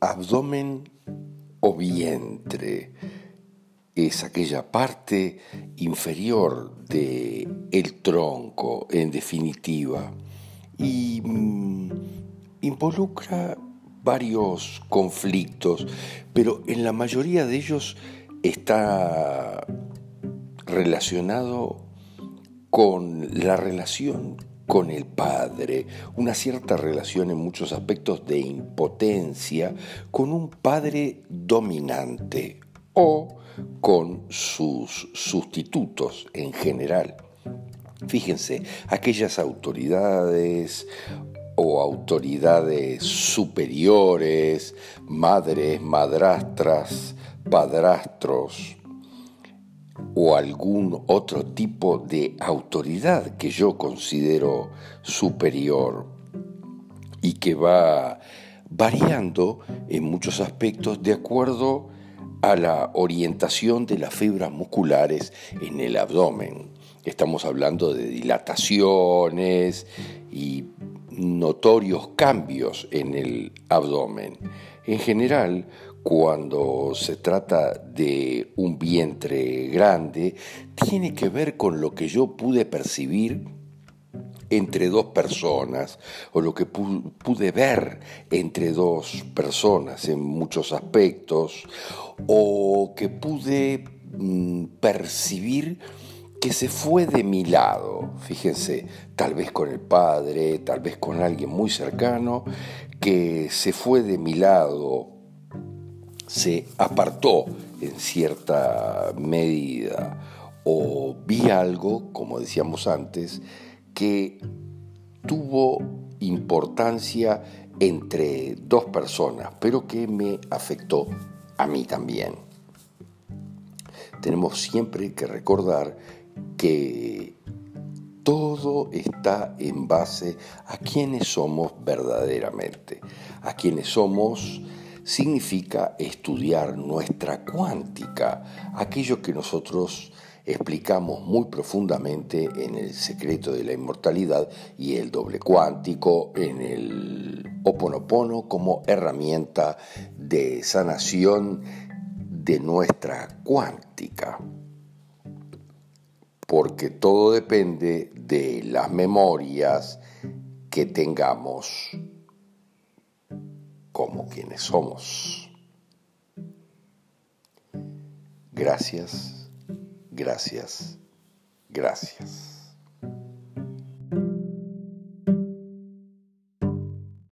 abdomen o vientre. Es aquella parte inferior de el tronco en definitiva y mm, involucra varios conflictos, pero en la mayoría de ellos está relacionado con la relación con el padre, una cierta relación en muchos aspectos de impotencia con un padre dominante o con sus sustitutos en general. Fíjense, aquellas autoridades o autoridades superiores, madres, madrastras, padrastros, o algún otro tipo de autoridad que yo considero superior y que va variando en muchos aspectos de acuerdo a la orientación de las fibras musculares en el abdomen. Estamos hablando de dilataciones y notorios cambios en el abdomen. En general, cuando se trata de un vientre grande, tiene que ver con lo que yo pude percibir entre dos personas o lo que pude ver entre dos personas en muchos aspectos o que pude mm, percibir que se fue de mi lado, fíjense, tal vez con el padre, tal vez con alguien muy cercano, que se fue de mi lado se apartó en cierta medida o vi algo, como decíamos antes, que tuvo importancia entre dos personas, pero que me afectó a mí también. Tenemos siempre que recordar que todo está en base a quienes somos verdaderamente, a quienes somos significa estudiar nuestra cuántica, aquello que nosotros explicamos muy profundamente en el secreto de la inmortalidad y el doble cuántico, en el Oponopono como herramienta de sanación de nuestra cuántica. Porque todo depende de las memorias que tengamos como quienes somos. Gracias, gracias, gracias.